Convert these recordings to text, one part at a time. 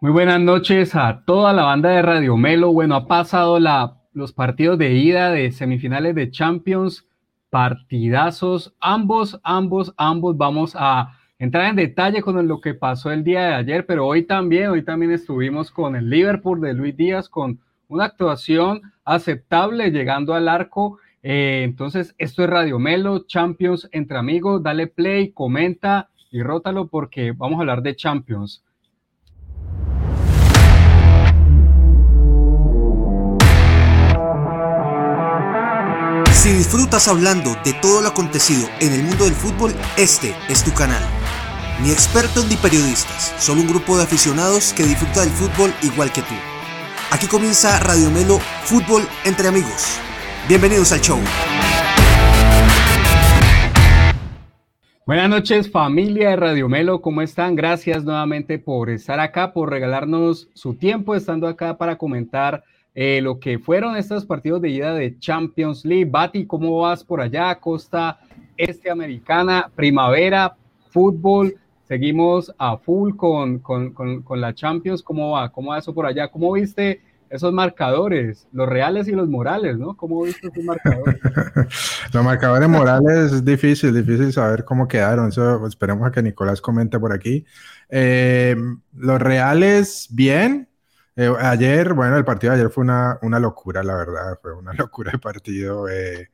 Muy buenas noches a toda la banda de Radio Melo. Bueno, ha pasado la, los partidos de ida de semifinales de Champions, partidazos, ambos, ambos, ambos. Vamos a entrar en detalle con lo que pasó el día de ayer, pero hoy también, hoy también estuvimos con el Liverpool de Luis Díaz, con una actuación aceptable llegando al arco. Eh, entonces, esto es Radio Melo, Champions entre amigos. Dale play, comenta y rótalo porque vamos a hablar de Champions. Disfrutas hablando de todo lo acontecido en el mundo del fútbol, este es tu canal. Ni expertos ni periodistas, solo un grupo de aficionados que disfruta del fútbol igual que tú. Aquí comienza Radio Melo Fútbol entre amigos. Bienvenidos al show. Buenas noches familia de Radio Melo, ¿cómo están? Gracias nuevamente por estar acá, por regalarnos su tiempo estando acá para comentar eh, lo que fueron estos partidos de ida de Champions League. Bati, ¿cómo vas por allá? Costa Este Americana, primavera, fútbol. Seguimos a full con, con, con, la Champions. ¿Cómo va? ¿Cómo va eso por allá? ¿Cómo viste esos marcadores, los reales y los morales, ¿no? ¿Cómo viste esos marcadores? los marcadores morales es difícil, difícil saber cómo quedaron. Eso esperemos a que Nicolás comente por aquí. Eh, los reales, bien, eh, ayer, bueno, el partido de ayer fue una, una, locura, la verdad, fue una locura el partido eh,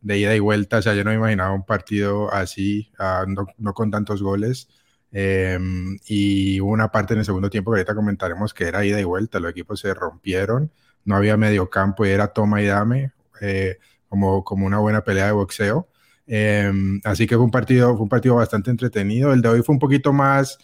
de ida y vuelta. O sea, yo no me imaginaba un partido así, ah, no, no, con tantos goles. Em, y hubo una parte en el segundo tiempo que ahorita comentaremos que era ida y vuelta, los equipos se rompieron, no había medio campo y era toma y dame, eh, como, como una buena pelea de boxeo. Em, así que fue un partido, fue un partido bastante entretenido. El de hoy fue un poquito más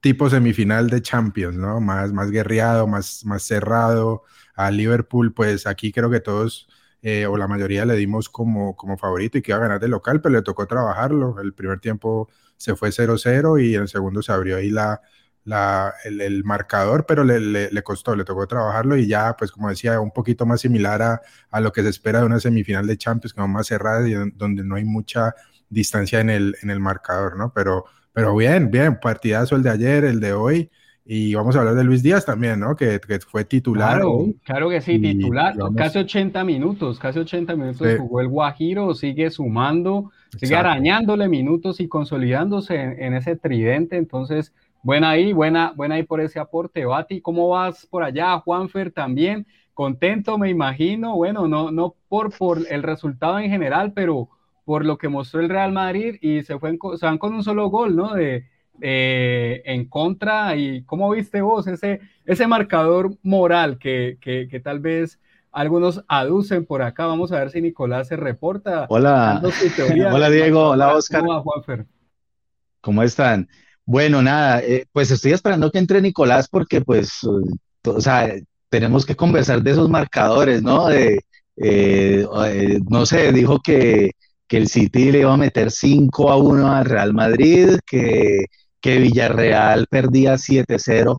tipo semifinal de Champions, ¿no? Más, más guerreado, más, más cerrado. A Liverpool, pues aquí creo que todos eh, o la mayoría le dimos como, como favorito y que iba a ganar de local, pero le tocó trabajarlo. El primer tiempo se fue 0-0 y en el segundo se abrió ahí la, la, el, marcador, pero le, le, costó, le tocó trabajarlo y ya, pues como decía, un poquito más similar a, a lo que se espera de una semifinal de Champions, como más cerrada y donde no hay mucha distancia en el, en el marcador, ¿no? Pero pero bien, bien, partidazo el de ayer, el de hoy. Y vamos a hablar de Luis Díaz también, ¿no? Que, que fue titular. Claro, claro que sí, titular. Casi 80 minutos, casi 80 minutos jugó el Guajiro, sigue sumando, sigue arañándole minutos y consolidándose en, ese tridente. Entonces, buena ahí, buena, buena ahí por ese aporte. Bati, ¿cómo vas por allá? Juanfer también, contento, me imagino. Bueno, no, no por, por el resultado en general, pero por lo que mostró el Real Madrid y se, fue van con un solo gol, ¿no? De, en contra y cómo viste vos ese, ese marcador moral que, que, tal vez algunos aducen por acá. Vamos a ver si Nicolás se reporta. Hola, hola Diego, hola Oscar. ¿Cómo, ¿Cómo están? Bueno, nada, eh, pues estoy esperando que entre Nicolás porque pues, o sea, tenemos que conversar de esos marcadores, ¿no? De, eh, eh, no sé, dijo que que el City le iba a meter 5 a 1 al Real Madrid, que, Villarreal perdía 7-0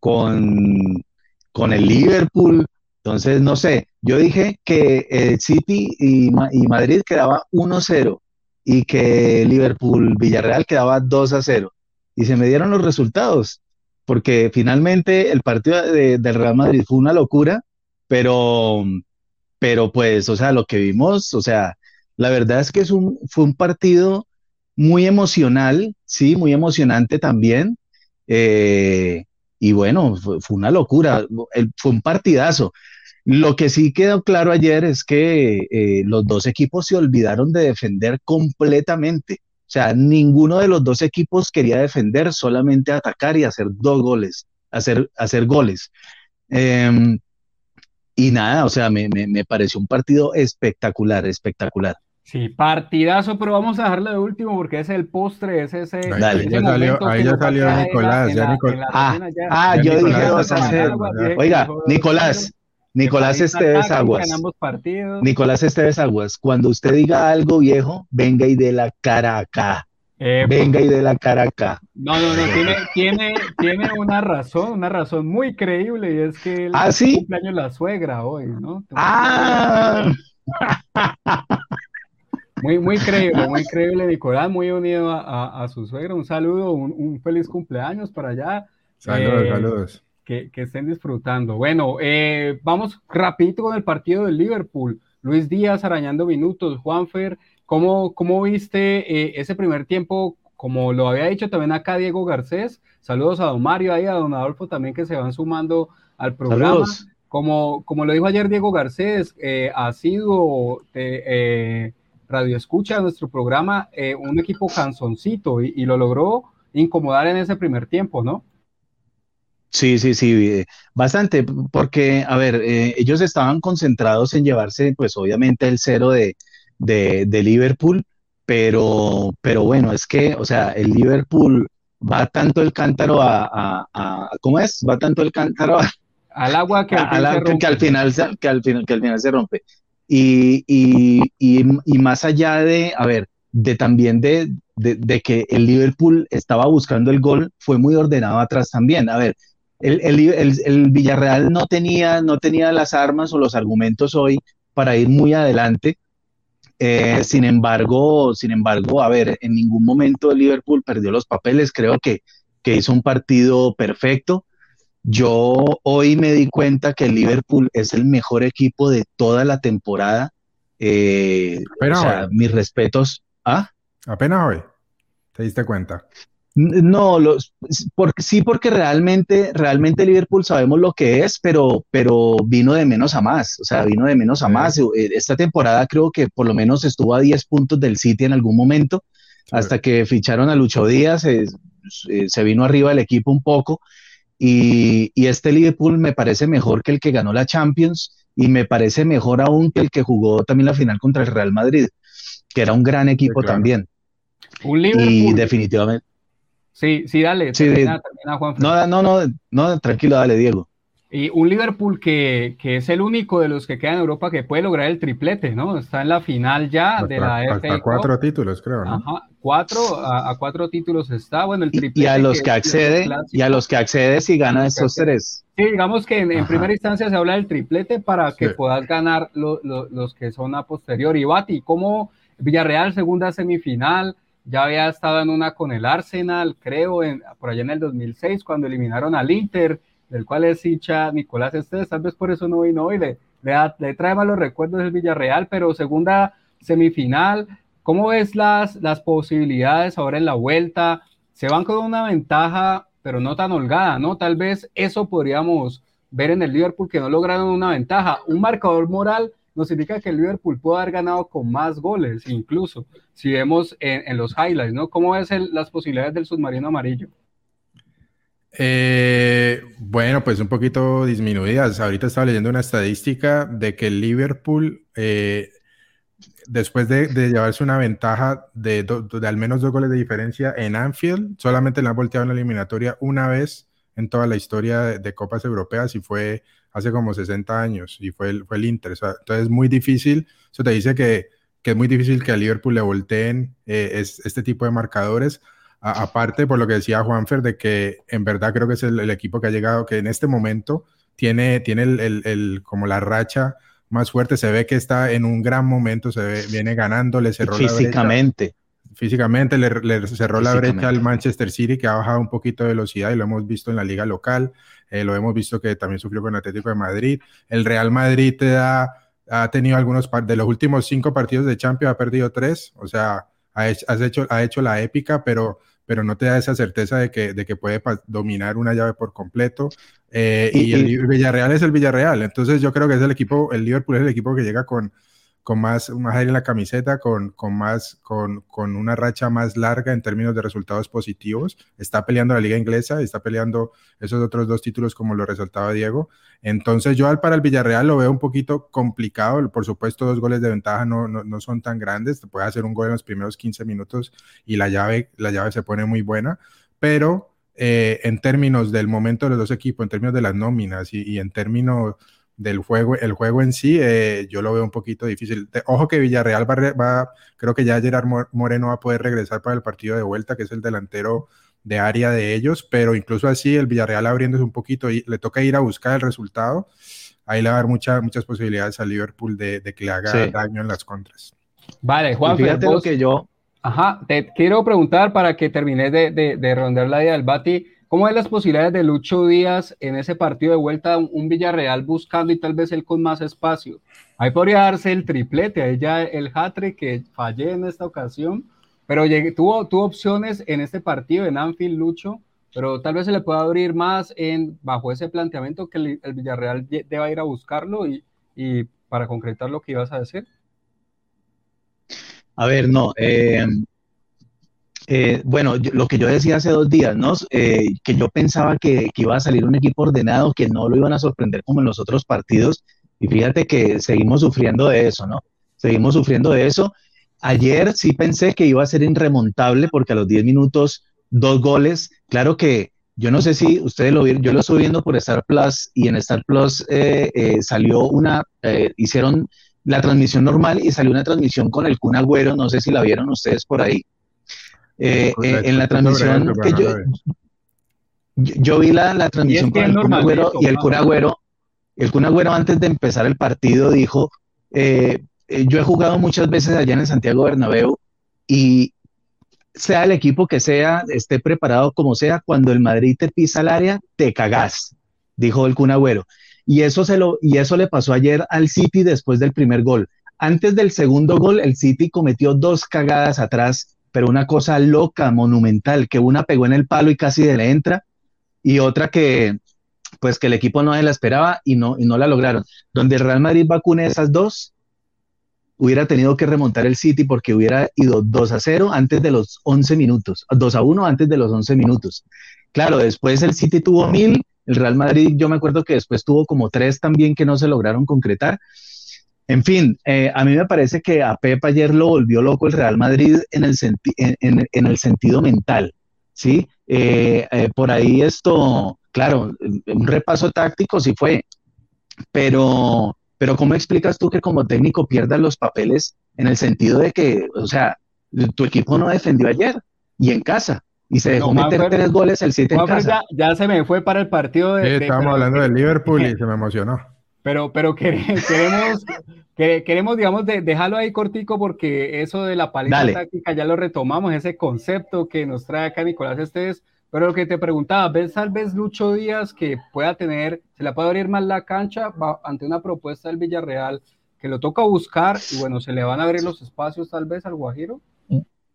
con, el Liverpool. Entonces, no sé, yo dije que el City y, y Madrid quedaba 1-0 y que Liverpool, Villarreal quedaba 2-0. Y se me dieron los resultados, porque finalmente el partido de, del Real Madrid fue una locura, pero, pero pues, o sea, lo que vimos, o sea, la verdad es que es un, fue un partido muy emocional, sí, muy emocionante también. Eh, y bueno, fue, una locura, fue un partidazo. Lo que sí quedó claro ayer es que eh, los dos equipos se olvidaron de defender completamente. O sea, ninguno de los dos equipos quería defender, solamente atacar y hacer dos goles, hacer, hacer goles. Em, y nada, o sea, me, me pareció un partido espectacular, espectacular. Sí, partidazo, pero vamos a dejarlo de último porque es el postre, es ese. Dale, ya salió, ahí ya salió Nicolás. Ya Nicolás. Ah, ah yo dije dos a cero. Oiga, Nicolás, Nicolás Esteves Aguas. Nicolás Esteves Aguas, cuando usted diga algo viejo, venga y de la cara acá. Eh, venga y de la cara acá. No, no, no, tiene, tiene, tiene una razón, una razón muy creíble y es que el ¿Ah, ¿sí? cumpleaños la suegra hoy, ¿no? ah. Muy, muy creíble, muy creíble, Nicolás, muy unido a, su suegra. Un saludo, un, feliz cumpleaños para allá. Saludos, eh, saludos. Que, estén disfrutando. Bueno, eh, vamos rapidito con el partido del Liverpool. Luis Díaz arañando minutos. Juanfer, ¿cómo, cómo viste ese primer tiempo? Como lo había dicho también acá Diego Garcés. Saludos a don Mario, ahí a don Adolfo también que se van sumando al programa. Como, como lo dijo ayer Diego Garcés, ha sido radio escucha nuestro programa, eh, un equipo canzoncito y, lo logró incomodar en ese primer tiempo, ¿no? Sí, sí, sí, eh, bastante, porque, a ver, eh, ellos estaban concentrados en llevarse, pues obviamente el cero de, de, Liverpool, pero, pero bueno, es que, o sea, el Liverpool va tanto el cántaro a, a, ¿cómo es? Va tanto el cántaro al agua que al, final, que al final que al final se rompe. Y, y, y, más allá de, a ver, de también de, de, que el Liverpool estaba buscando el gol, fue muy ordenado atrás también. A ver, el, el, el, Villarreal no tenía, no tenía las armas o los argumentos hoy para ir muy adelante. Eh, sin embargo, sin embargo, a ver, en ningún momento el Liverpool perdió los papeles. Creo que, que hizo un partido perfecto. Yo hoy me di cuenta que Liverpool es el mejor equipo de toda la temporada. Eh, o sea, mis respetos. ¿Ah? Apenas hoy. ¿Te diste cuenta? No, los, porque, sí, porque realmente, realmente Liverpool sabemos lo que es, pero, pero vino de menos a más, o sea, vino de menos a más. Eh, esta temporada creo que por lo menos estuvo a 10 puntos del City en algún momento, hasta que ficharon a Lucho Díaz, eh, se vino arriba el equipo un poco, y, este Liverpool me parece mejor que el que ganó la Champions y me parece mejor aún que el que jugó también la final contra el Real Madrid, que era un gran equipo también. Un Liverpool. Y definitivamente. Sí, sí, dale. no, no, no, no, tranquilo, dale, Diego. Y un Liverpool que, que, es el único de los que quedan en Europa que puede lograr el triplete, ¿no? Está en la final ya de la FA cuatro títulos, creo, ¿no? Ajá, cuatro, a, cuatro títulos está, bueno, el triplete. Y a los que, accede, y a los que accede si gana esos tres. Sí, digamos que en, primera instancia se habla del triplete para que puedas ganar los que son a posteriori. Bati, ¿cómo Villarreal, segunda semifinal? Ya había estado en una con el Arsenal, creo, en, por allá en el 2006, cuando eliminaron al Inter del cual es hincha Nicolás Estés, tal vez por eso no vino hoy, le, le, trae malos recuerdos del Villarreal, pero segunda semifinal, ¿cómo ves las, las posibilidades ahora en la vuelta? Se van con una ventaja, pero no tan holgada, ¿no? Tal vez eso podríamos ver en el Liverpool que no lograron una ventaja. Un marcador moral nos indica que el Liverpool puede haber ganado con más goles, incluso si vemos en, los highlights, ¿no? ¿Cómo ves las posibilidades del submarino amarillo? Eh, bueno, pues un poquito disminuidas. Ahorita estaba leyendo una estadística de que Liverpool, eh, después de, llevarse una ventaja de, al menos dos goles de diferencia en Anfield, solamente le han volteado en la eliminatoria una vez en toda la historia de, Copas Europeas y fue hace como 60 años y fue el, fue el Inter. entonces es muy difícil, eso te dice que, es muy difícil que a Liverpool le volteen eh, este tipo de marcadores aparte, por lo que decía Juanfer, de que en verdad creo que es el, equipo que ha llegado, que en este momento tiene, tiene el, como la racha más fuerte, se ve que está en un gran momento, se ve, viene ganando, le cerró Físicamente. la brecha. Físicamente le, cerró la brecha al Manchester City, que ha bajado un poquito de velocidad y lo hemos visto en la liga local, eh, lo hemos visto que también sufrió con el Atlético de Madrid. El Real Madrid te da, ha tenido algunos, de los últimos cinco partidos de Champions, ha perdido tres, o sea, ha hecho, ha hecho la épica, pero, pero no te da esa certeza de que, de que puede dominar una llave por completo. Eh, y, el Villarreal es el Villarreal. Entonces yo creo que es el equipo, el Liverpool es el equipo que llega con, con más, más aire en la camiseta, con, con, más, con, con una racha más larga en términos de resultados positivos. Está peleando la liga inglesa, está peleando esos otros dos títulos como lo resaltaba Diego. Entonces yo al para el Villarreal lo veo un poquito complicado. Por supuesto, dos goles de ventaja no, no, no son tan grandes. Te puede hacer un gol en los primeros 15 minutos y la llave, la llave se pone muy buena. Pero eh, en términos del momento de los dos equipos, en términos de las nóminas y, y en términos del juego, el juego en sí, eh, yo lo veo un poquito difícil. ojo que Villarreal va, va, creo que ya Gerard Moreno va a poder regresar para el partido de vuelta, que es el delantero de área de ellos, pero incluso así el Villarreal abriéndose un poquito y le toca ir a buscar el resultado, ahí le va a dar muchas muchas posibilidades al Liverpool de, que le haga daño en las contras. Vale, Juan, fíjate lo que yo... Ajá, te quiero preguntar para que termines de, de, de rondar la idea del Bati ¿cómo es las posibilidades de Lucho Díaz en ese partido de vuelta, un Villarreal buscando y tal vez él con más espacio? Ahí podría darse el triplete, ahí ya el hatre que fallé en esta ocasión, pero tuvo, tuvo opciones en este partido en Anfield, Lucho, pero tal vez se le pueda abrir más en, bajo ese planteamiento que el, Villarreal deba ir a buscarlo y, y, para concretar lo que ibas a decir. A ver, no. Eh, eh, bueno, lo que yo decía hace dos días, ¿no? Eh, que yo pensaba que, iba a salir un equipo ordenado, que no lo iban a sorprender como en los otros partidos. Y fíjate que seguimos sufriendo de eso, ¿no? Seguimos sufriendo de eso. Ayer sí pensé que iba a ser irremontable porque a los 10 minutos dos goles. Claro que yo no sé si ustedes lo vieron, yo lo estoy viendo por Star Plus y en Star Plus eh, eh, salió una, eh, hicieron la transmisión normal y salió una transmisión con el Kun Agüero, no sé si la vieron ustedes por ahí. En la transmisión que yo, yo, vi la, la transmisión con el Kun Agüero y el Kun Agüero, el Kun Agüero antes de empezar el partido dijo, yo he jugado muchas veces allá en el Santiago Bernabéu y, sea el equipo que sea, esté preparado como sea, cuando el Madrid te pisa el área, te cagás, dijo el Kun Agüero. Y eso, se lo, y eso le pasó ayer al City después del primer gol. Antes del segundo gol, el City cometió dos cagadas atrás, pero una cosa loca, monumental, que una pegó en el palo y casi le entra, y otra que, pues que el equipo no se la esperaba y no, y no la lograron. Donde el Real Madrid vacune esas dos, hubiera tenido que remontar el City porque hubiera ido 2 a 0 antes de los 11 minutos, 2 a 1 antes de los 11 minutos. Claro, después el City tuvo mil, el Real Madrid yo me acuerdo que después tuvo como tres también que no se lograron concretar. En fin, eh, a mí me parece que a Pep ayer lo volvió loco el Real Madrid en el, en, en, el sentido mental, ¿sí? Eh, eh, por ahí esto, claro, un repaso táctico sí fue, pero pero ¿cómo explicas tú que como técnico pierdas los papeles en el sentido de que, o sea, tu equipo no defendió ayer y en casa? Y se dejó meter tres goles el 7 en casa. Ya, se me fue para el partido de. Sí, estábamos hablando del Liverpool y se me emocionó. Pero, pero queremos, queremos, digamos, dejarlo ahí cortico porque eso de la paleta táctica ya lo retomamos, ese concepto que nos trae acá Nicolás Estés pero lo que te preguntaba, ¿ves tal vez Lucho Díaz que pueda tener, se le puede abrir más la cancha ante una propuesta del Villarreal que lo toca buscar y bueno, se le van a abrir los espacios tal vez al Guajiro?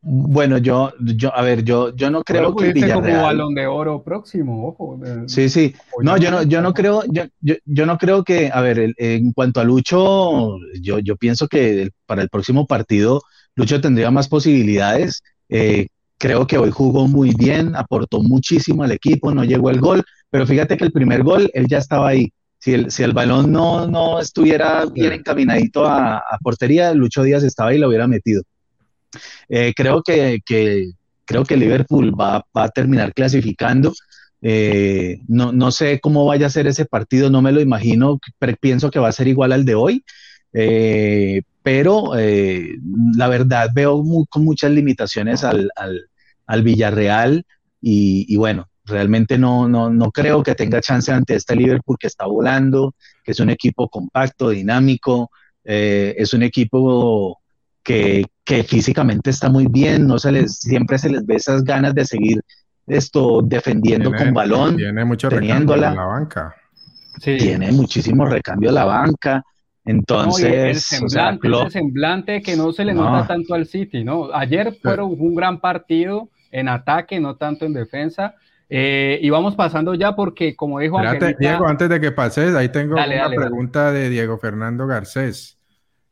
Bueno, yo, yo, a ver, yo, yo no creo que Villarreal... como balón de oro próximo, ojo. Sí, sí. No, yo no, yo no creo, yo, yo, yo no creo que, a ver, en cuanto a Lucho, yo, yo pienso que para el próximo partido Lucho tendría más posibilidades. Eh, Creo que hoy jugó muy bien, aportó muchísimo al equipo, no llegó el gol, pero fíjate que el primer gol él ya estaba ahí. Si el, si el balón no, no estuviera bien encaminadito a, a portería, Lucho Díaz estaba ahí y lo hubiera metido. Eh, creo que, creo que Liverpool va, va a terminar clasificando. Eh, no, no, sé cómo vaya a ser ese partido, no me lo imagino, pienso que va a ser igual al de hoy. Eh, pero la verdad veo con muchas limitaciones al, al Villarreal y, bueno, realmente no, no, no creo que tenga chance ante este Liverpool que está volando, que es un equipo compacto, dinámico, es un equipo que, que, físicamente está muy bien, no se les, siempre se les ve esas ganas de seguir esto defendiendo con balón, tiene mucho recambio en la banca. Tiene muchísimo recambio a la banca. Entonces, el semblante, que no se le nota tanto al City, ¿no? Ayer fueron un gran partido, en ataque, no tanto en defensa. Eh, y vamos pasando ya porque, como dijo Diego, antes de que pases, ahí tengo una pregunta de Diego Fernando Garcés,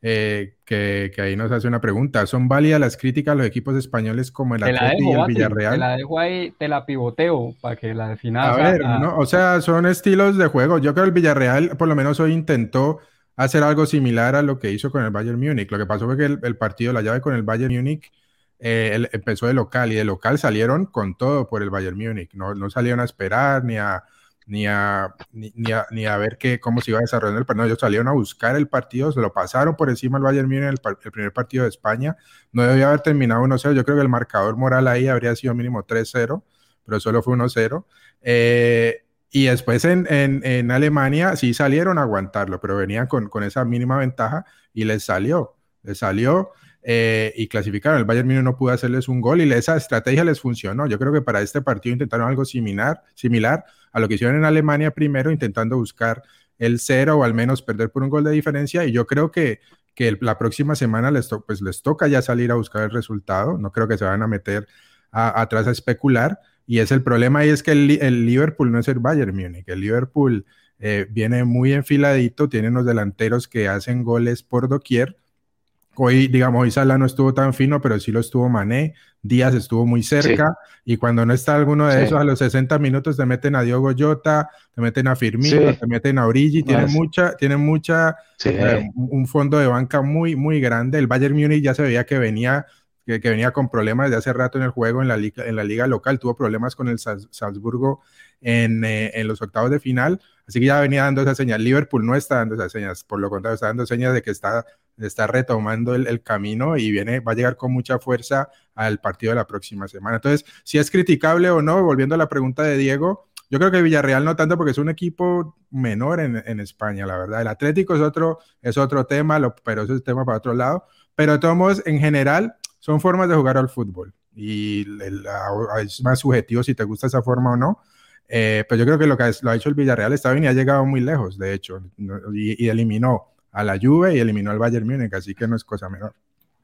eh, que, ahí nos hace una pregunta. ¿Son válidas las críticas a los equipos españoles como el Atlético y el Villarreal? Te la dejo ahí, te la pivoteo para que la definas. A ver, o sea, son estilos de juego. Yo creo que el Villarreal, por lo menos hoy intentó hacer algo similar a lo que hizo con el Bayern Múnich. Lo que pasó fue que el, el partido, la llave con el Bayern Múnich, eh, empezó de local y de local salieron con todo por el Bayern Múnich. No, no salieron a esperar ni a, ni a, ni, a, ni a ver qué, cómo se iba a desarrollar el partido. ellos salieron a buscar el partido, se lo pasaron por encima al Bayern Múnich el, el primer partido de España. No debía haber terminado 1-0. Yo creo que el marcador moral ahí habría sido mínimo 3-0, pero solo fue 1-0. Eh, y después en, en, en, Alemania sí salieron a aguantarlo, pero venían con, con esa mínima ventaja y les salió. Les salió eh, y clasificaron. El Bayern Múnich no pudo hacerles un gol y esa estrategia les funcionó. Yo creo que para este partido intentaron algo similar, similar a lo que hicieron en Alemania primero, intentando buscar el cero o al menos perder por un gol de diferencia. Y yo creo que, que la próxima semana les, pues les toca ya salir a buscar el resultado. No creo que se van a meter atrás a especular. Y es el problema ahí es que el, Liverpool no es el Bayern Múnich. El Liverpool eh, viene muy enfiladito, tiene unos delanteros que hacen goles por doquier Hoy, digamos, hoy Salah no estuvo tan fino, pero sí lo estuvo Mané. Díaz estuvo muy cerca. Y cuando no está alguno de esos, a los 60 minutos te meten a Diogo Jota, te meten a Firmino, te meten a Origi. Tienen mucha, tienen mucha, eh, un fondo de banca muy, muy grande. El Bayern Múnich ya se veía que venía que, venía con problemas de hace rato en el juego en la liga, en la liga local, tuvo problemas con el Salzburgo en, eh, en, los octavos de final, así que ya venía dando esa señal. Liverpool no está dando esas señas, por lo contrario, está dando señas de que está está retomando el, camino y viene, va a llegar con mucha fuerza al partido de la próxima semana. Entonces, si es criticable o no, volviendo a la pregunta de Diego, yo creo que Villarreal no tanto porque es un equipo menor en, España, la verdad. El Atlético es otro, es otro tema, pero eso es tema para otro lado. Pero todos, en general, son formas de jugar al fútbol y es más subjetivo si te gusta esa forma o no. Eh, pero yo creo que lo que lo ha hecho el Villarreal está bien y ha llegado muy lejos, de hecho, y eliminó a la Juve y eliminó al Bayern Múnich, así que no es cosa menor.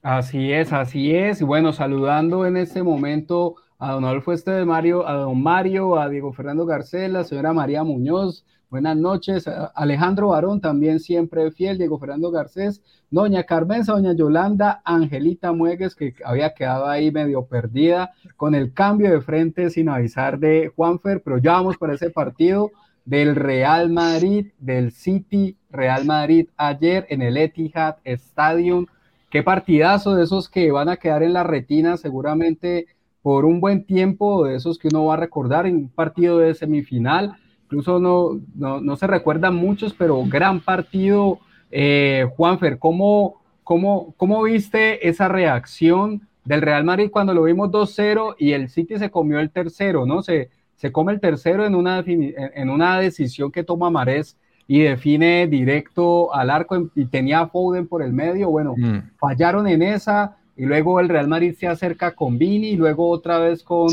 Así es, así es. Y bueno, saludando en este momento a don Adolfo de Mario, a don Mario, a Diego Fernando Garcés, la señora María Muñoz. Buenas noches. Alejandro Barón, también siempre fiel, Diego Fernando Garcés, doña Carmenza, doña Yolanda, Angelita Muegues, que había quedado ahí medio perdida con el cambio de frente sin avisar de Juanfer, pero ya vamos para ese partido del Real Madrid, del City Real Madrid ayer en el Etihad Stadium. Qué partidazo de esos que van a quedar en la retina seguramente por un buen tiempo, de esos que uno va a recordar en un partido de semifinal. Incluso no, no, se recuerdan muchos, pero gran partido. Eh, Juanfer, ¿cómo, cómo, ¿cómo viste esa reacción del Real Madrid cuando lo vimos 2-0 y el City se comió el tercero, ¿no? Se, se come el tercero en una, en una decisión que toma Marés y define directo al arco y tenía a Foden por el medio. Bueno, mm. fallaron en esa y luego el Real Madrid se acerca con Vini y luego otra vez con,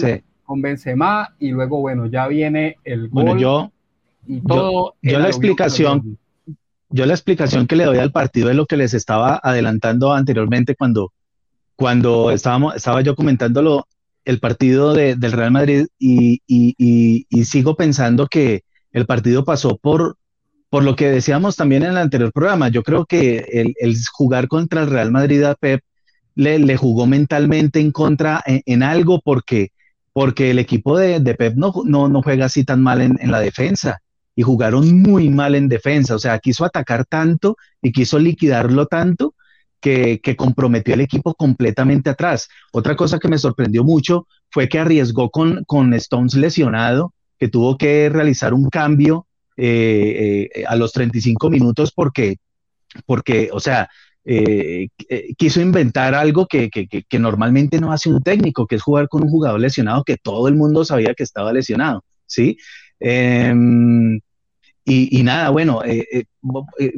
con Benzema y luego, bueno, ya viene el gol. Bueno, yo, y todo yo, la explicación, yo la explicación que le doy al partido es lo que les estaba adelantando anteriormente cuando, cuando estábamos, estaba yo comentándolo el partido del Real Madrid y, sigo pensando que el partido pasó por, por lo que decíamos también en el anterior programa. Yo creo que el, jugar contra el Real Madrid a Pep le, jugó mentalmente en contra en, algo porque, porque el equipo de, Pep no, no, juega así tan mal en, en la defensa y jugaron muy mal en defensa. O sea, quiso atacar tanto y quiso liquidarlo tanto que, comprometió al equipo completamente atrás. Otra cosa que me sorprendió mucho fue que arriesgó con, con Stones lesionado, que tuvo que realizar un cambio eh, eh, a los 35 minutos porque, porque o sea, eh, quiso inventar algo que, que, normalmente no hace un técnico, que es jugar con un jugador lesionado que todo el mundo sabía que estaba lesionado, ¿sí? Em, y, nada, bueno,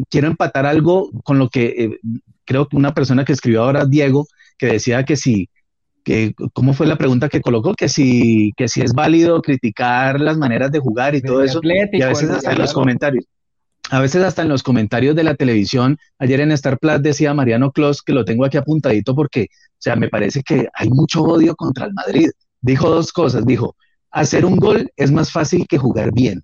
quiero empatar algo con lo que creo que una persona que escribió ahora, Diego, que decía que si, que, ¿cómo fue la pregunta que colocó? Que si, que si es válido criticar las maneras de jugar y todo eso. y a veces hasta en los comentarios. A veces hasta en los comentarios de la televisión, ayer en Star Plus decía Mariano Clos, que lo tengo aquí apuntadito porque, o sea, me parece que hay mucho odio contra el Madrid. Dijo dos cosas, dijo, hacer un gol es más fácil que jugar bien.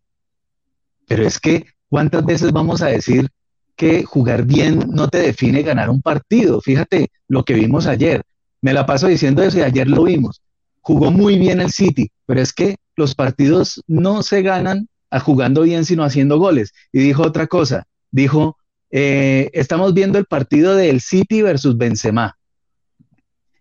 Pero es que, ¿cuántas veces vamos a decir que jugar bien no te define ganar un partido. Fíjate lo que vimos ayer. Me la paso diciendo eso y ayer lo vimos. Jugó muy bien el City, pero es que los partidos no se ganan jugando bien, sino haciendo goles. Y dijo otra cosa, dijo, eh, estamos viendo el partido del City versus Benzema.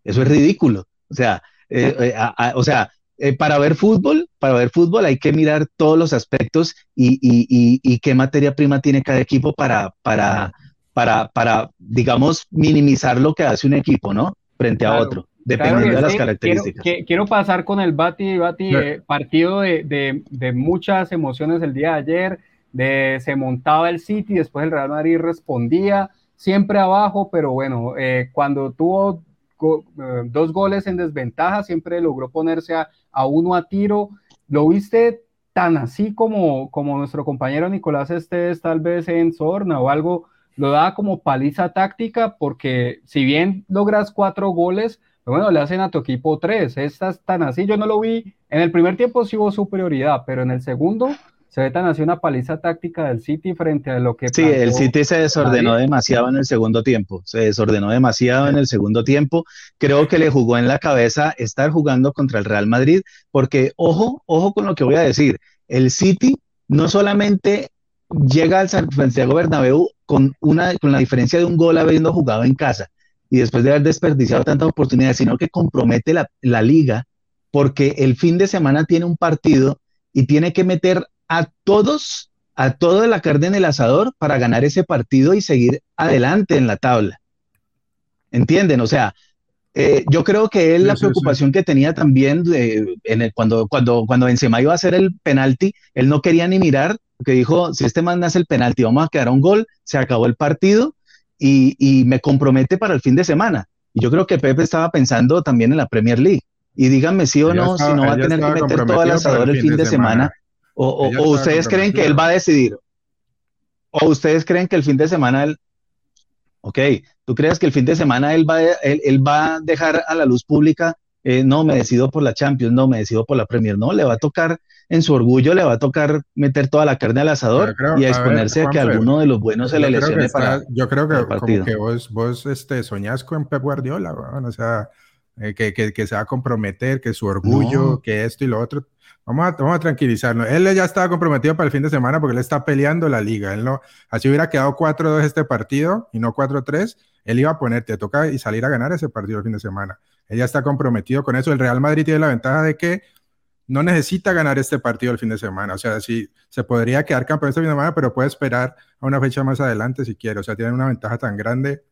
Eso es ridículo. O sea, eh, eh, o sea, eh, para ver fútbol, para ver fútbol hay que mirar todos los aspectos y, qué materia prima tiene cada equipo para, para, para, para, digamos, minimizar lo que hace un equipo, ¿no? Frente a otro, dependiendo de las características. Quiero, pasar con el Bati, Bati eh, partido de, de, muchas emociones el día de ayer, de se montaba el City, después el Real Madrid respondía, siempre abajo, pero bueno, eh, cuando tuvo eh, dos goles en desventaja, siempre logró ponerse a, uno a tiro. ¿Lo viste tan así como, como nuestro compañero Nicolás Estés, tal vez en Sorna o algo? Lo da como paliza táctica, porque si bien logras cuatro goles, bueno, le hacen a tu equipo tres. Estas tan así, yo no lo vi. En el primer tiempo sí hubo superioridad, pero en el segundo se ve tan así una paliza táctica del City frente a lo que... Sí, el City se desordenó demasiado en el segundo tiempo, se desordenó demasiado en el segundo tiempo. Creo que le jugó en la cabeza estar jugando contra el Real Madrid, porque ojo, ojo con lo que voy a decir, el City no solamente llega al Santiago Bernabéu con, una, con la diferencia de un gol habiendo jugado en casa y después de haber desperdiciado tantas oportunidades, sino que compromete la, la liga porque el fin de semana tiene un partido y tiene que meter a todos, a toda la carne en el asador para ganar ese partido y seguir adelante en la tabla. ¿Entienden? O sea, eh, yo creo que él, la preocupación que tenía también en el, cuando, cuando, cuando Benzema iba a hacer el penalti, él no quería ni mirar, porque dijo, si este man hace el penalti, vamos a quedar a un gol, se acabó el partido y, y, me compromete para el fin de semana. Y yo creo que Pepe estaba pensando también en la Premier League. Y díganme sí o no, si no va a tener que meter todo el asador el fin de, semana o, ustedes creen que él va a decidir. O ustedes creen que el fin de semana él. Ok, ¿tú crees que el fin de semana él va, él, va a dejar a la luz pública? Eh, no, me decido por la Champions, no, me decido por la Premier. No, le va a tocar en su orgullo, le va a tocar meter toda la carne al asador y a exponerse a, que alguno de los buenos se le lesione para. Yo creo que, como que vos, vos este, soñás con Pep Guardiola, o sea, eh, que, que, que, se va a comprometer, que su orgullo, que esto y lo otro. Vamos a, vamos a tranquilizarnos. Él ya estaba comprometido para el fin de semana porque él está peleando la liga. Él no, así hubiera quedado 4-2 este partido y no 4-3. Él iba a ponerte, toca y salir a ganar ese partido el fin de semana. Él ya está comprometido con eso. El Real Madrid tiene la ventaja de que no necesita ganar este partido el fin de semana. O sea, sí, se podría quedar campeón este fin de semana, pero puede esperar a una fecha más adelante si quiere. O sea, tiene una ventaja tan grande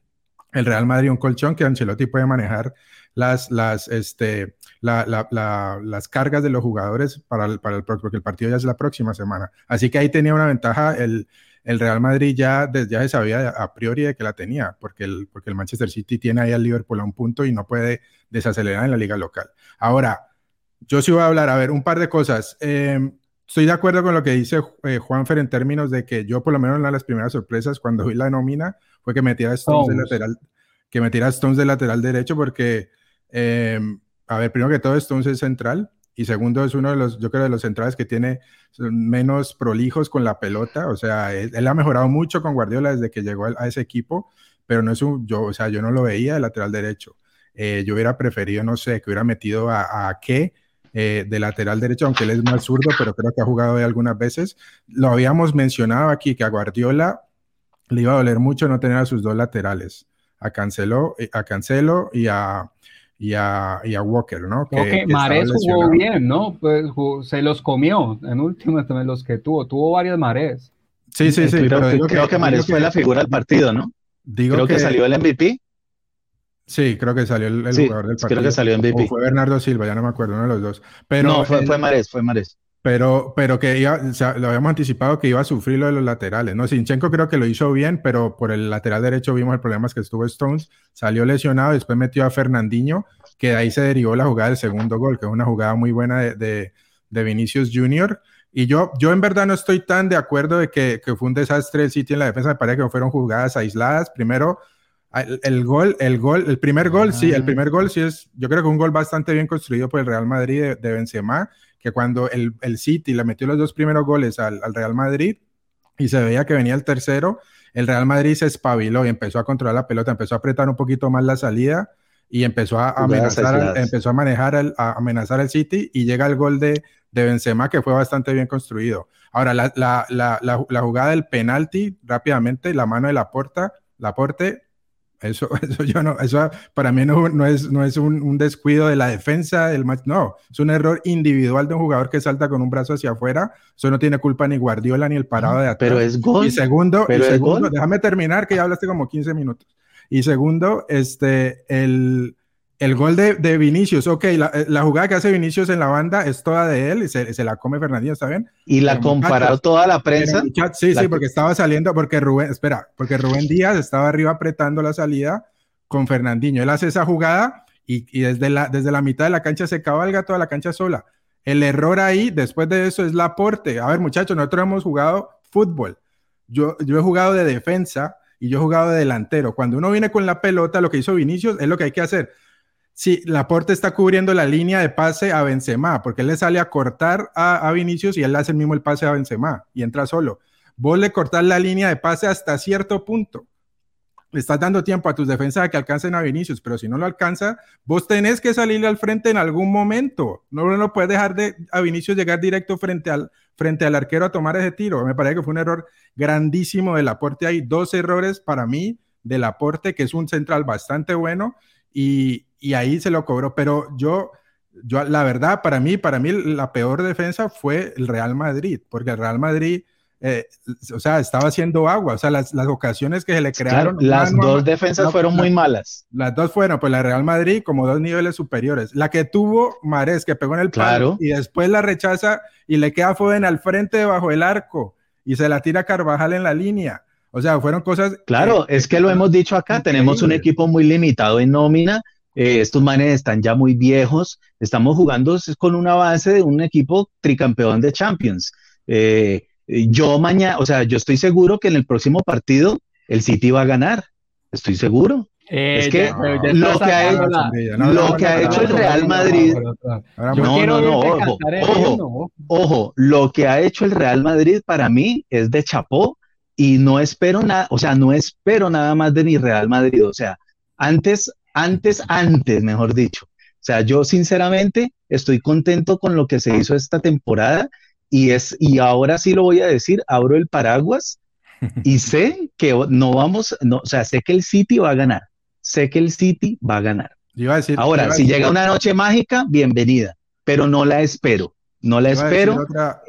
el Real Madrid un colchón que Ancelotti puede manejar las, las, este, las cargas de los jugadores para el, para el porque el partido ya es la próxima semana. Así que ahí tenía una ventaja el, el Real Madrid ya, desde ya se sabía a priori de que la tenía, porque el, porque el Manchester City tiene ahí al Liverpool a un punto y no puede desacelerar en la liga local. Ahora, yo sí voy a hablar, a ver, un par de cosas. Em, estoy de acuerdo con lo que dice eh, Juanfer en términos de que yo, por lo menos, una de las primeras sorpresas cuando vi la nómina fue que metiera Stones de lateral, que metiera Stones de lateral derecho, porque Em, a ver, primero que todo, Stones es central y segundo es uno de los, yo creo, de los centrales que tiene menos prolijos con la pelota. O sea, él, ha mejorado mucho con Guardiola desde que llegó a, ese equipo, pero no es un, yo, o sea, yo no lo veía de lateral derecho. Eh, yo hubiera preferido, no sé, que hubiera metido a, a qué eh, de lateral derecho, aunque él es más zurdo, pero creo que ha jugado de algunas veces. Lo habíamos mencionado aquí, que a Guardiola le iba a doler mucho no tener a sus dos laterales, a Cancelo, eh, a Cancelo y a, y a, y a Walker, ¿no? Que, Marés jugó bien, ¿no? Pues, se los comió en último también los que tuvo, tuvo varias Marés. Sí, sí, sí. Creo, creo que, Marés fue la figura del partido, ¿no? Digo creo que, salió el MVP. Sí, creo que salió el, jugador del partido. Creo que salió MVP. O fue Bernardo Silva, ya no me acuerdo, uno de los dos. Pero no, fue, fue Marés, fue Marés. Pero, pero que iba, o sea, lo habíamos anticipado que iba a sufrir lo de los laterales, ¿no? Sinchenko creo que lo hizo bien, pero por el lateral derecho vimos el problema es que estuvo Stones, salió lesionado, después metió a Fernandinho, que de ahí se derivó la jugada del segundo gol, que es una jugada muy buena de, de, de Vinicius Junior. Y yo, yo en verdad no estoy tan de acuerdo de que, que, fue un desastre el City en la defensa, me parece que fueron jugadas aisladas. Primero, el, el, gol, el gol, el primer gol, sí, el primer gol sí es, yo creo que un gol bastante bien construido por el Real Madrid de, de Benzema que cuando el, el City le metió los dos primeros goles al, al, Real Madrid y se veía que venía el tercero, el Real Madrid se espabiló y empezó a controlar la pelota, empezó a apretar un poquito más la salida y empezó a, amenazar, empezó a manejar, el, a amenazar el City y llega el gol de, de Benzema que fue bastante bien construido. Ahora, la, la, la, la jugada del penalti, rápidamente, la mano de la porta, la porte, eso, eso yo no, eso para mí no, no es, no es un, un, descuido de la defensa del match, no, es un error individual de un jugador que salta con un brazo hacia afuera, eso no tiene culpa ni Guardiola ni el parado de atrás. Pero es gol. Y segundo, pero y segundo déjame terminar que ya hablaste como 15 minutos. Y segundo, este, el, el gol de, de Vinicius, ok, la, la, jugada que hace Vinicius en la banda es toda de él y se, se la come Fernandinho, ¿está bien? Y la comparó toda la prensa. sí, sí, porque estaba saliendo, porque Rubén, espera, porque Rubén Díaz estaba arriba apretando la salida con Fernandinho. Él hace esa jugada y, y, desde, la, desde la mitad de la cancha se cabalga toda la cancha sola. El error ahí, después de eso, es el aporte. A ver, muchachos, nosotros hemos jugado fútbol. Yo, yo he jugado de defensa y yo he jugado de delantero. Cuando uno viene con la pelota, lo que hizo Vinicius es lo que hay que hacer Sí, Laporte está cubriendo la línea de pase a Benzema, porque él le sale a cortar a, Vinicius y él hace el mismo el pase a Benzema y entra solo. Vos le cortás la línea de pase hasta cierto punto. Le estás dando tiempo a tus defensas a que alcancen a Vinicius, pero si no lo alcanza, vos tenés que salirle al frente en algún momento. No lo puedes dejar de, a Vinicius llegar directo frente al, frente al arquero a tomar ese tiro. Me parece que fue un error grandísimo del aporte. Hay dos errores para mí del aporte, que es un central bastante bueno y, y ahí se lo cobró. Pero yo, yo, la verdad, para mí, para mí la peor defensa fue el Real Madrid, porque el Real Madrid, eh, o sea, estaba haciendo agua, o sea, las, las ocasiones que se le crearon. las dos defensas fueron muy malas. Las dos fueron, pues la Real Madrid como dos niveles superiores. La que tuvo Mares, que pegó en el palo y después la rechaza y le queda Foden al frente debajo del arco y se la tira Carvajal en la línea. O sea, fueron cosas. Claro, es que lo hemos dicho acá, tenemos un equipo muy limitado en nómina. Eh, estos manes están ya muy viejos. Estamos jugando con una base de un equipo tricampeón de Champions. Eh, yo mañana, o sea, yo estoy seguro que en el próximo partido el City va a ganar. Estoy seguro. es eh, que lo que ha hecho, lo que ha hecho el Real Madrid. No, no, no, ojo, ojo, ojo, lo que ha hecho el Real Madrid para mí es de chapó y no espero nada, o sea, no espero nada más de mi Real Madrid, o sea, antes, antes, antes, mejor dicho. O sea, yo sinceramente estoy contento con lo que se hizo esta temporada y es y ahora sí lo voy a decir, abro el paraguas y sé que no vamos, no, o sea, sé que el City va a ganar. Sé que el City va a ganar. ahora, si llega una noche mágica, bienvenida, pero no la espero. No la espero.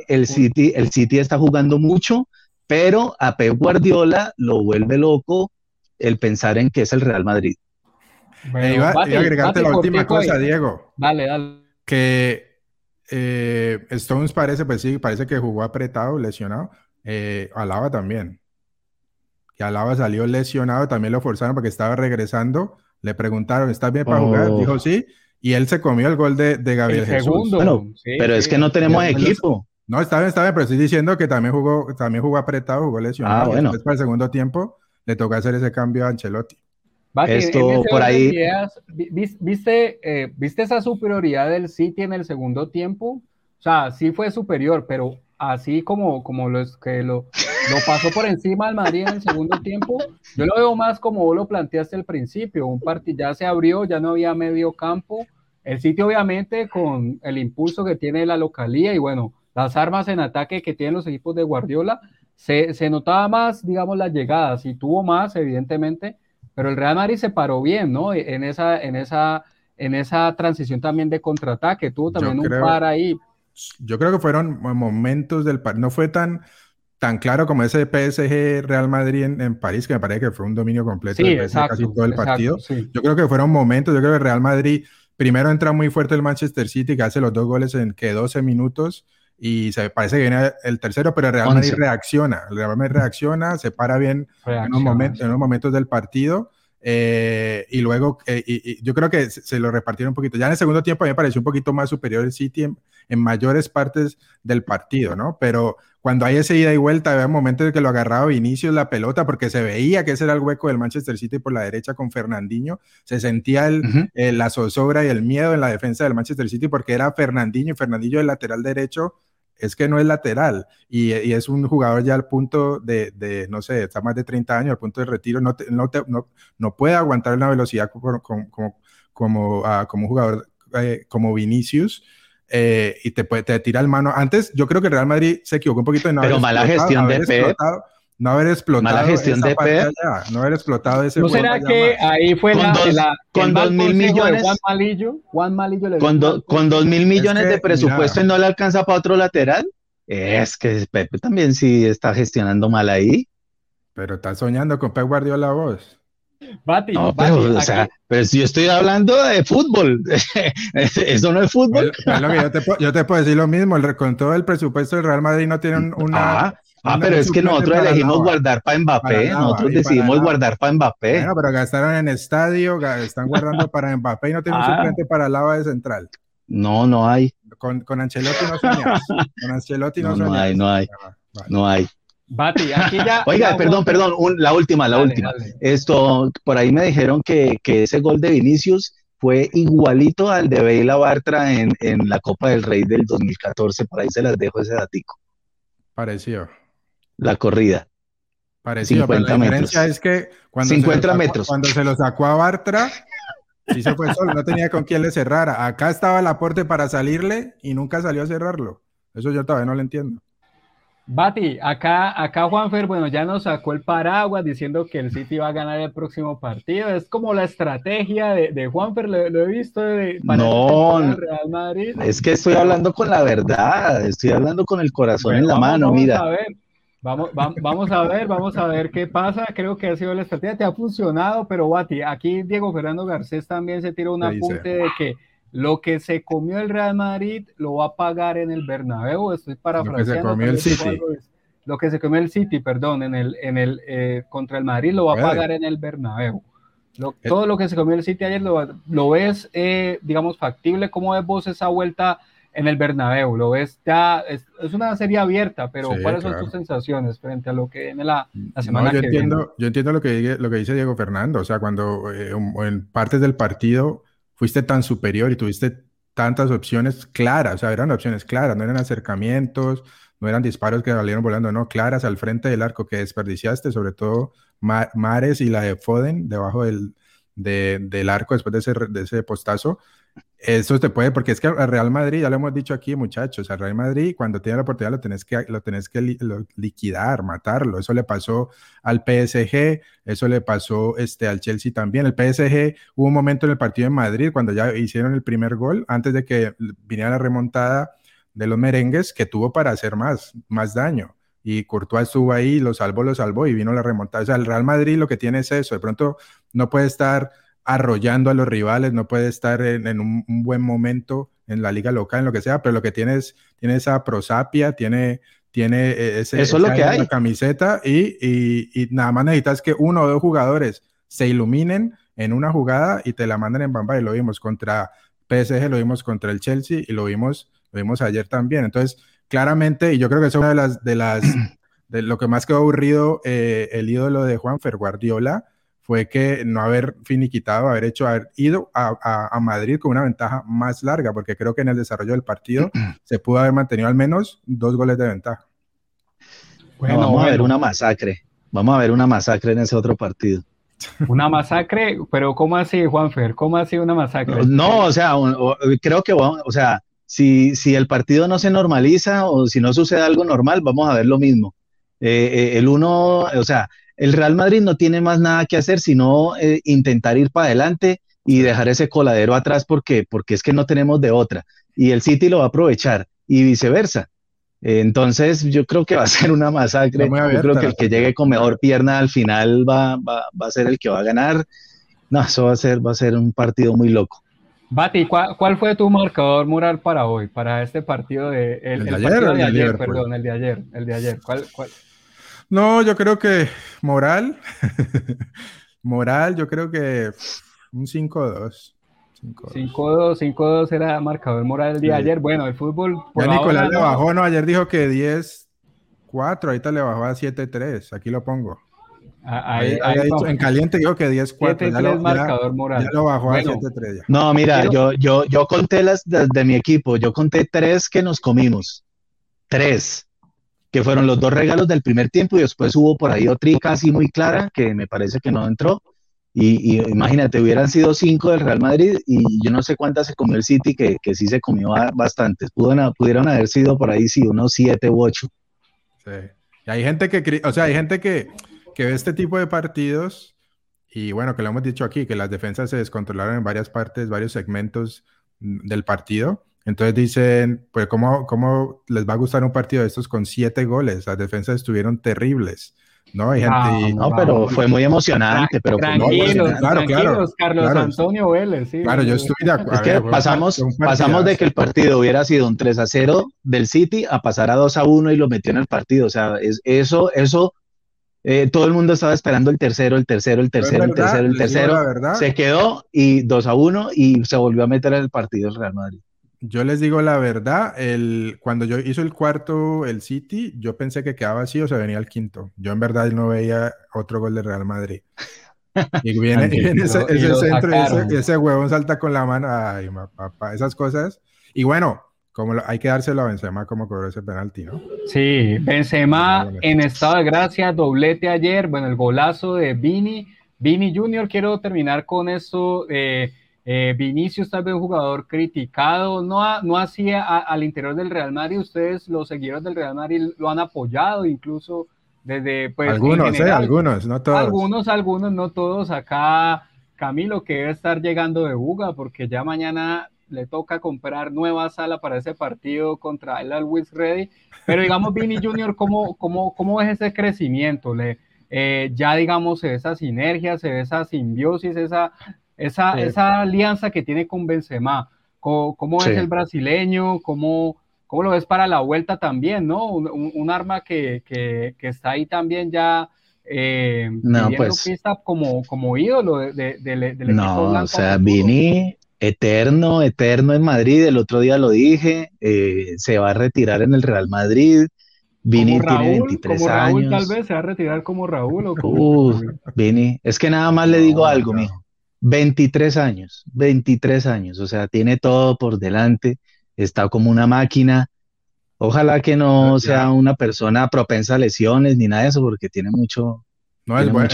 El City, el City está jugando mucho pero a Pep Guardiola lo vuelve loco el pensar en que es el Real Madrid. Iba, a agregarte la última cosa, Diego. Dale, dale. Que eh, Stones parece, pues sí, parece que jugó apretado, lesionado. Eh, Alaba también. Que Alaba salió lesionado, también lo forzaron porque estaba regresando. Le preguntaron, ¿estás bien para jugar? Oh. Dijo sí. Y él se comió el gol de, de Gabriel Jesús. pero es que no tenemos equipo. No, está bien, está bien, pero estoy diciendo que también jugó, también jugó apretado, jugó lesionado. Ah, bueno. Después para el segundo tiempo le toca hacer ese cambio a Ancelotti. Esto por ahí. ¿viste, eh, ¿Viste esa superioridad del City en el segundo tiempo? O sea, sí fue superior, pero así como, como los que lo, lo pasó por encima al Madrid en el segundo tiempo, yo lo veo más como vos lo planteaste al principio. Un partido ya se abrió, ya no había medio campo. El City, obviamente, con el impulso que tiene la localía y bueno, las armas en ataque que tienen los equipos de Guardiola, se, se notaba más, digamos, las llegadas y tuvo más, evidentemente, pero el Real Madrid se paró bien, ¿no? En esa, en esa, en esa transición también de contraataque, tuvo también un par ahí. Yo creo que fueron momentos del partido, no fue tan, tan claro como ese PSG Real Madrid en, París, que me parece que fue un dominio completo de casi todo el partido. Yo creo que fueron momentos, yo creo que el Real Madrid primero entra muy fuerte el Manchester City, que hace los dos goles en que 12 minutos, y se parece que viene el tercero, pero Real Madrid reacciona, Real Madrid reacciona, se para bien en los, momentos, en momentos del partido eh, y luego eh, y, yo creo que se, lo repartieron un poquito. Ya en el segundo tiempo a mí me pareció un poquito más superior el City en, mayores partes del partido, ¿no? Pero cuando hay ese ida y vuelta, había momentos en que lo agarraba Vinicius la pelota porque se veía que ese era el hueco del Manchester City por la derecha con Fernandinho. Se sentía el, eh, la zozobra y el miedo en la defensa del Manchester City porque era Fernandinho y Fernandinho el lateral derecho es que no es lateral y, es un jugador ya al punto de, no sé, está más de 30 años, al punto de retiro, no, no, no, puede aguantar una velocidad como, como, como, ah, como un jugador eh, como Vinicius. Eh, y te, te tira el mano. Antes, yo creo que Real Madrid se equivocó un poquito en no Pero mala gestión de Pep no haber explotado Mala gestión de Pep. no haber explotado ese ¿No será que ahí fue con la, dos, la, con dos mil millones Juan Malillo, Juan Malillo le con, con dos mil millones de presupuesto y no le alcanza para otro lateral es que Pepe también sí está gestionando mal ahí. Pero está soñando con Pep Guardiola vos. Bati, no, pero, o sea, pero si yo estoy hablando de fútbol, eso no es fútbol. yo, te, puedo decir lo mismo, con todo el presupuesto del Real Madrid no tienen una... Ah, ah pero es que nosotros elegimos guardar para Mbappé, nosotros decidimos guardar para Mbappé. Bueno, pero gastaron en estadio, están guardando para Mbappé y no tienen ah. suplente para Lava de central. No, no hay. Con, con Ancelotti no soñas. Con Ancelotti no, no, no hay, no hay. No hay. Bati, aquí ya. Oiga, perdón, perdón, la última, la última. Esto, por ahí me dijeron que, que, ese gol de Vinicius fue igualito al de Bela Bartra en, en, la Copa del Rey del 2014. Por ahí se las dejo ese datico. Pareció. La corrida. Pareció, pero la diferencia es que cuando, 50 metros. cuando se lo sacó a Bartra, sí se fue solo, no tenía con quién le cerrara. Acá estaba el aporte para salirle y nunca salió a cerrarlo. Eso yo todavía no lo entiendo. Bati, acá, acá Juanfer, bueno, ya nos sacó el paraguas diciendo que el City va a ganar el próximo partido. Es como la estrategia de, de Juanfer, lo, he visto de, para no, el Real Madrid. Es que estoy hablando con la verdad, estoy hablando con el corazón en la mano, vamos mira. A ver. Vamos, vamos a ver, vamos a ver qué pasa. Creo que ha sido la estrategia, te ha funcionado, pero Bati, aquí Diego Fernando Garcés también se tiró un apunte de que lo que se comió el Real Madrid lo va a pagar en el Bernabéu. Estoy parafraseando. Lo que se comió el City. Lo que se comió el City, perdón, en el, en el eh, contra el Madrid lo va a pagar en el Bernabéu. Eh. todo lo que se comió el City ayer lo, ves, eh, digamos, factible. ¿Cómo ves vos esa vuelta en el Bernabéu? ¿Lo ves ya? Es, una serie abierta, pero ¿cuáles son tus sensaciones frente a lo que viene la, la semana yo que entiendo, viene? Yo entiendo lo que, lo que dice Diego Fernando. O sea, cuando en partes del partido fuiste tan superior y tuviste tantas opciones claras, o sea, eran opciones claras, no eran acercamientos, no eran disparos que salieron volando, no, claras al frente del arco que desperdiciaste, sobre todo Mares y la de Foden debajo del, del arco después de ese, de ese postazo. Eso te puede, porque es que al Real Madrid, ya lo hemos dicho aquí, muchachos, al Real Madrid, cuando tiene la oportunidad, lo tenés que, lo tenés que liquidar, matarlo. Eso le pasó al PSG, eso le pasó este, al Chelsea también. El PSG hubo un momento en el partido en Madrid, cuando ya hicieron el primer gol, antes de que viniera la remontada de los merengues, que tuvo para hacer más, más daño. Y Courtois estuvo ahí, lo salvó, lo salvó y vino la remontada. O sea, el Real Madrid lo que tiene es eso, de pronto no puede estar arrollando a los rivales, no puede estar en, un, buen momento en la liga local, en lo que sea, pero lo que tiene es, tiene esa prosapia, tiene, tiene e, ese, Eso es lo que hay. camiseta y, y, nada más necesitas que uno o dos jugadores se iluminen en una jugada y te la manden en bamba y lo vimos contra PSG, lo vimos contra el Chelsea y lo vimos, lo vimos ayer también. Entonces, claramente, y yo creo que es una de las, de las, de lo que más quedó aburrido eh, el ídolo de Juan Fer Guardiola, fue que no haber finiquitado, haber hecho, haber ido a, Madrid con una ventaja más larga, porque creo que en el desarrollo del partido se pudo haber mantenido al menos dos goles de ventaja. Bueno, vamos a ver una masacre. Vamos a ver una masacre en ese otro partido. Una masacre, pero ¿cómo así, Juanfer? ¿Cómo así una masacre? No, o sea, creo que, o sea, si, si el partido no se normaliza o si no sucede algo normal, vamos a ver lo mismo. Eh, eh, el uno, o sea, el Real Madrid no tiene más nada que hacer sino eh, intentar ir para adelante y dejar ese coladero atrás porque, porque es que no tenemos de otra. Y el City lo va a aprovechar y viceversa. entonces yo creo que va a ser una masacre. yo creo que el que llegue con mejor pierna al final va, va, a ser el que va a ganar. No, eso va a ser, va a ser un partido muy loco. Bati, ¿cuál, fue tu marcador mural para hoy, para este partido de, el, de ayer, perdón, el de ayer, el de ayer? ¿Cuál, cuál? No, yo creo que moral. moral, yo creo que un 5-2. 5-2, 5-2 era marcador moral el día de ayer. Bueno, el fútbol. ya Nicolás le bajó, no, ayer dijo que 10-4, ahorita le bajó a 7-3. Aquí lo pongo. Ahí, en caliente dijo que 10-4. Ya, lo, marcador moral. ya lo bajó a 7-3. No, mira, yo, yo, yo conté las de, de, mi equipo. Yo conté tres que nos comimos. Tres que fueron los dos regalos del primer tiempo y después hubo por ahí otra casi muy clara que me parece que no entró. Y, imagínate, hubieran sido cinco del Real Madrid y yo no sé cuántas se comió el City, que, que sí se comió bastantes. Pudieron, pudieron haber sido por ahí, sí, unos siete u ocho. Sí. Y hay gente que, o sea, hay gente que, que ve este tipo de partidos y bueno, que lo hemos dicho aquí, que las defensas se descontrolaron en varias partes, varios segmentos del partido entonces dicen, pues, ¿cómo, ¿cómo les va a gustar un partido de estos con siete goles? Las defensas estuvieron terribles. No, hay gente. No, pero fue muy emocionante. Pero tranquilos, claro, tranquilos, Carlos Antonio Vélez. Sí, claro, yo estoy de acuerdo. Es que pasamos, pasamos de que el partido hubiera sido un 3 a 0 del City a pasar a 2 a 1 y lo metió en el partido. O sea, es, eso, eso. Eh, todo el mundo estaba esperando el tercero, el tercero, el tercero, el tercero, el tercero. Se quedó y 2 a 1 y se volvió a meter en el partido el Real Madrid. Yo les digo la verdad, el, cuando yo hizo el cuarto el City, yo pensé que quedaba así o se venía el quinto. Yo en verdad no veía otro gol de Real Madrid. Y viene, ese, centro y ese, huevón salta con la mano, ay, papá, esas cosas. Y bueno, como hay que dárselo a Benzema como cobró ese penalti, ¿no? Sí, Benzema en estado de gracia, doblete ayer, bueno, el golazo de Vini. Vini Junior, quiero terminar con esto. Eh, eh, Vinicius tal vez un jugador criticado, no, no hacía al interior del Real Madrid, ustedes los seguidores del Real Madrid lo han apoyado incluso desde pues algunos, eh, algunos, no todos. Algunos, algunos, no todos. Acá Camilo que debe estar llegando de Buga porque ya mañana le toca comprar nueva sala para ese partido contra el Always Ready. Pero digamos, Vini Junior, ¿cómo, cómo, cómo es ese crecimiento? Le, eh, ya digamos, esa sinergia, se ve esa simbiosis, esa esa, esa alianza que tiene con Benzema. ¿Cómo, es el brasileño? ¿Cómo, ¿Cómo lo ves para la vuelta también, no? Un, arma que, que, que, está ahí también ya eh, no, pues, pista como, como ídolo de, del equipo No, o sea, Vini eterno, eterno en Madrid, el otro día lo dije, eh, se va a retirar en el Real Madrid. Vini tiene 23 como Raúl, años. Tal vez se va a retirar como Raúl o como... Vini, es que nada más le digo algo, mijo. 23 años, 23 años, o sea, tiene todo por delante, está como una máquina. Ojalá que no sea una persona propensa a lesiones ni nada de eso, porque tiene mucho. No, es, muy,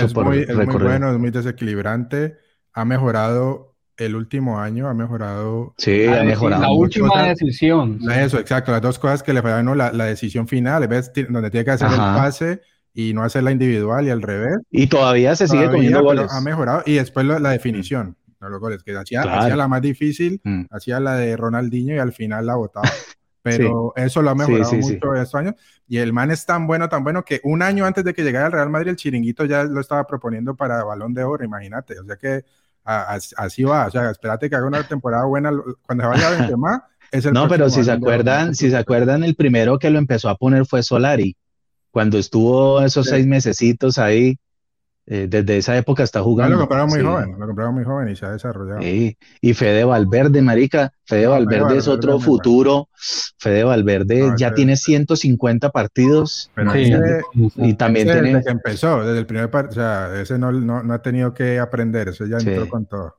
bueno, es muy desequilibrante. Ha mejorado el último año, ha mejorado. Sí, ha mejorado. La última decisión. Eso, exacto. Las dos cosas que le fallaron, la, la decisión final, ¿ves? donde tiene que hacer el pase y no hacerla individual y al revés. Y todavía se sigue comiendo goles. Ha mejorado. Y después la, definición de los goles, que hacía, la más difícil, mm. hacía la de Ronaldinho y al final la botaba. Pero eso lo ha mejorado mucho estos años. Y el man es tan bueno, tan bueno que un año antes de que llegara al Real Madrid, el chiringuito ya lo estaba proponiendo para balón de oro, imagínate. O sea que así va. O sea, espérate que haga una temporada buena cuando se vaya a Benzema. Es el no, pero si se acuerdan, si se acuerdan, el primero que lo empezó a poner fue Solari cuando estuvo esos seis mesecitos ahí, eh, desde esa época está jugando. lo compraron muy joven, lo compraron muy joven y se ha desarrollado. Sí. Y Fede Valverde, marica, Fede Valverde es otro futuro. Fede Valverde ya tiene 150 partidos. y también tiene... Desde que empezó, desde el primer partido, o sea, ese no, no, ha tenido que aprender, eso ya entró con todo.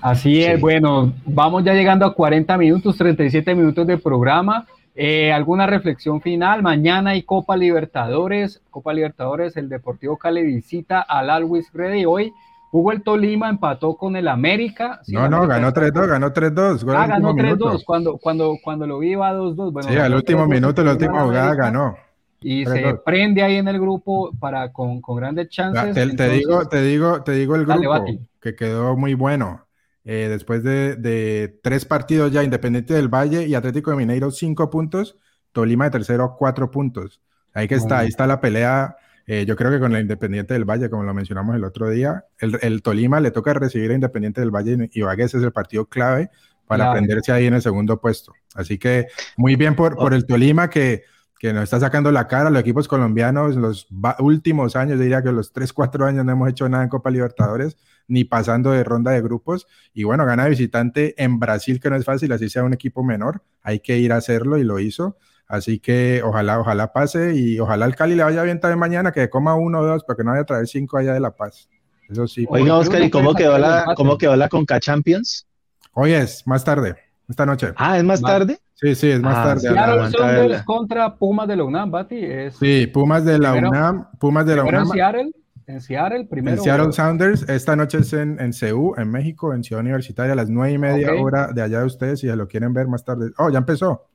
Así es, bueno, vamos ya llegando a 40 minutos, 37 minutos de programa. Eh, ¿Alguna reflexión final? Mañana hay Copa Libertadores. Copa Libertadores, el Deportivo Cali visita al Always Ready. Hoy jugó el Tolima, empató con el América. no, no, ganó 3-2, ganó 3-2. Ah, ganó 3-2. Cuando, cuando, cuando lo vi iba 2-2. Bueno, sí, al último minuto, la última jugada ganó. Y se prende ahí en el grupo para, con, con grandes chances. Te, digo, te, digo, te digo el grupo que quedó muy bueno. Eh, después de, tres partidos ya, Independiente del Valle y Atlético de Mineiro, cinco puntos, Tolima de tercero, cuatro puntos. Ahí que está, ahí está la pelea. Eh, yo creo que con la Independiente del Valle, como lo mencionamos el otro día, el, Tolima le toca recibir a Independiente del Valle y Vagues es el partido clave para aprenderse ahí en el segundo puesto. Así que muy bien por, por el Tolima que, que nos está sacando la cara. Los equipos colombianos, los últimos años, diría que los tres, cuatro años no hemos hecho nada en Copa Libertadores ni pasando de ronda de grupos. Y bueno, gana de visitante en Brasil, que no es fácil, así sea un equipo menor, hay que ir a hacerlo y lo hizo. Así que ojalá, ojalá pase y ojalá al Cali le vaya bien también mañana, que coma uno o dos, para que no vaya a traer cinco allá de La Paz. Eso sí. Oiga, Oscar, ¿y cómo quedó la, cómo quedó la Conca Champions? Hoy es, más tarde, esta noche. Ah, ¿es más tarde? Sí, sí, es más ah, tarde. Seattle Sounders contra Pumas de la UNAM, Bati. sí, Pumas de la UNAM, Pumas de la UNAM. Seattle? En Seattle, primero. En Seattle Sounders, esta noche es en, en CEU, en México, en Ciudad Universitaria, a las nueve y media hora de allá de ustedes, si ya lo quieren ver más tarde. Oh, ya empezó.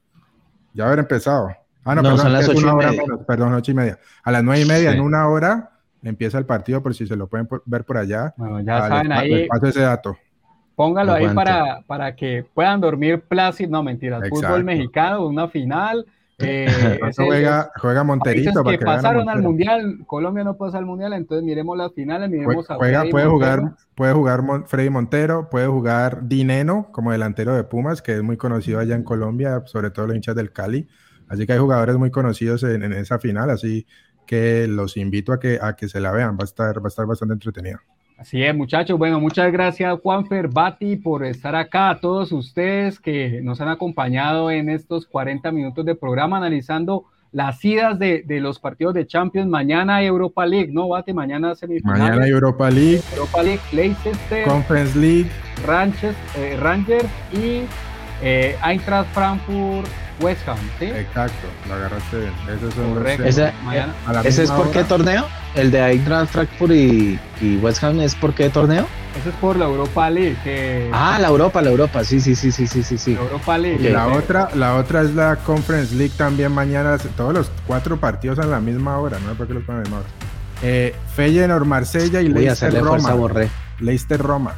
Ya haber empezado. Ah, no, perdón, son las ocho y media. perdón, ocho y media. A las nueve y media, en una hora, empieza el partido, por si se lo pueden ver por allá. Bueno, ya saben ahí. paso ese dato. Póngalo ahí para, para que puedan dormir plácido. No, mentira. Fútbol mexicano, una final Eh, juega, juega Monterito. que, pasaron al Mundial, Colombia no pasa al Mundial, entonces miremos las finales, miremos juega, Puede jugar, puede jugar Freddy Montero, puede jugar Dineno como delantero de Pumas, que es muy conocido allá en Colombia, sobre todo los hinchas del Cali. Así que hay jugadores muy conocidos en, en esa final, así que los invito a que, a que se la vean, va a estar, va a estar bastante entretenido. Así es, muchachos. Bueno, muchas gracias, Juanfer, Bati, por estar acá. A todos ustedes que nos han acompañado en estos 40 minutos de programa analizando las idas de, los partidos de Champions. Mañana Europa League, ¿no, Bati? Mañana semifinales. Mañana Europa League. Europa League, Leicester. Conference League. Rangers, eh, Rangers y eh, Eintracht Frankfurt West Ham, ¿sí? Exacto, lo agarraste bien. ¿Ese, ¿Ese es por qué torneo? ¿El de Eintracht Frankfurt y, y, West Ham es por qué torneo? Ese es por la Europa League. Ah, la Europa, la Europa, sí, sí, sí, sí, sí, sí. La Europa League. Y la, otra, la otra es la Conference League también mañana, todos los cuatro partidos a la misma hora, no sé por qué los ponen a la misma hora. Eh, Feyenoord, Marsella y Leicester Roma. Leicester Roma.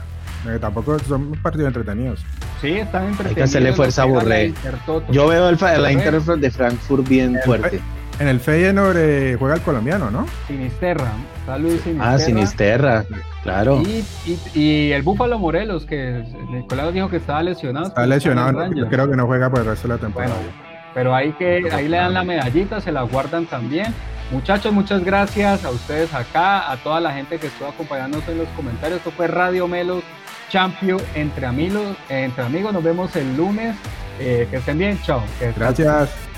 Eh, tampoco son partidos entretenidos. Sí, están entretenidos. Hay que hacerle fuerza a Borré. Yo veo el, la Inter de Frankfurt bien fuerte. En el Feyenoord eh, juega el colombiano, ¿no? Sinisterra. Está Luis Sinisterra. Ah, Sinisterra, claro. Y, y, el Búfalo Morelos, que Nicolás dijo que estaba lesionado. Está lesionado, yo creo que no juega por el resto de la temporada. pero ahí, que, ahí le dan la medallita, se la guardan también. Muchachos, muchas gracias a ustedes acá, a toda la gente que estuvo acompañándonos en los comentarios. Esto fue Radio Melos Champion entre amigos. Entre amigos, nos vemos el lunes. Eh, que estén bien, chao. Gracias.